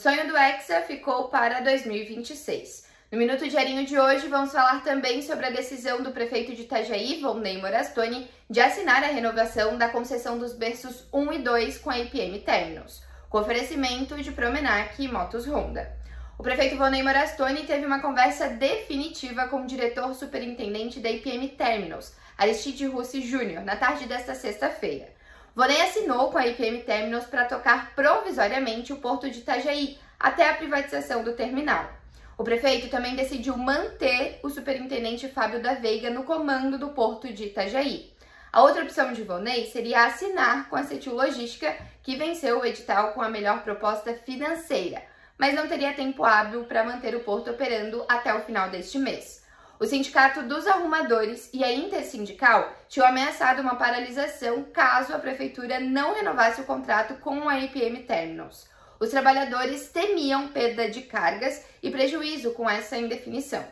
Sonho do Hexa ficou para 2026. No Minuto Diarinho de hoje, vamos falar também sobre a decisão do prefeito de Itajaí, Volney Morastoni, de assinar a renovação da concessão dos berços 1 e 2 com a IPM Terminals, com oferecimento de Promenac e Motos Honda. O prefeito Volney Morastoni teve uma conversa definitiva com o diretor superintendente da IPM Terminals, Aristide Russi Júnior, na tarde desta sexta-feira. Vonei assinou com a IPM Terminals para tocar provisoriamente o porto de Itajaí até a privatização do terminal. O prefeito também decidiu manter o superintendente Fábio da Veiga no comando do porto de Itajaí. A outra opção de Vonei seria assinar com a Cetil Logística, que venceu o edital com a melhor proposta financeira, mas não teria tempo hábil para manter o porto operando até o final deste mês. O Sindicato dos Arrumadores e a Intersindical tinham ameaçado uma paralisação caso a prefeitura não renovasse o contrato com a IPM Terminals. Os trabalhadores temiam perda de cargas e prejuízo com essa indefinição.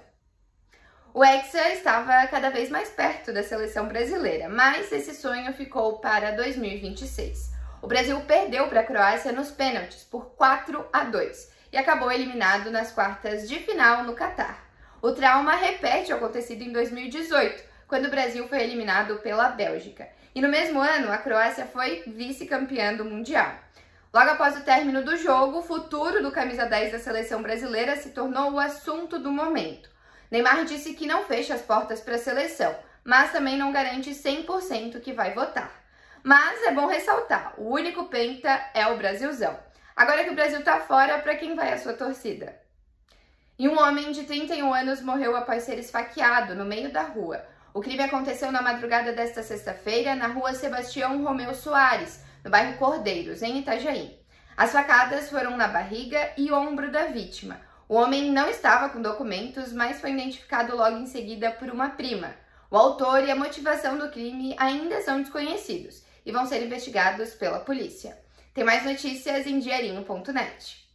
O Hexa estava cada vez mais perto da seleção brasileira, mas esse sonho ficou para 2026. O Brasil perdeu para a Croácia nos pênaltis por 4 a 2 e acabou eliminado nas quartas de final no Catar. O trauma repete o acontecido em 2018, quando o Brasil foi eliminado pela Bélgica. E no mesmo ano, a Croácia foi vice-campeã do Mundial. Logo após o término do jogo, o futuro do camisa 10 da seleção brasileira se tornou o assunto do momento. Neymar disse que não fecha as portas para a seleção, mas também não garante 100% que vai votar. Mas é bom ressaltar, o único penta é o Brasilzão. Agora que o Brasil tá fora, para quem vai a sua torcida? E um homem de 31 anos morreu após ser esfaqueado no meio da rua. O crime aconteceu na madrugada desta sexta-feira na rua Sebastião Romeu Soares, no bairro Cordeiros, em Itajaí. As facadas foram na barriga e ombro da vítima. O homem não estava com documentos, mas foi identificado logo em seguida por uma prima. O autor e a motivação do crime ainda são desconhecidos e vão ser investigados pela polícia. Tem mais notícias em diarinho.net.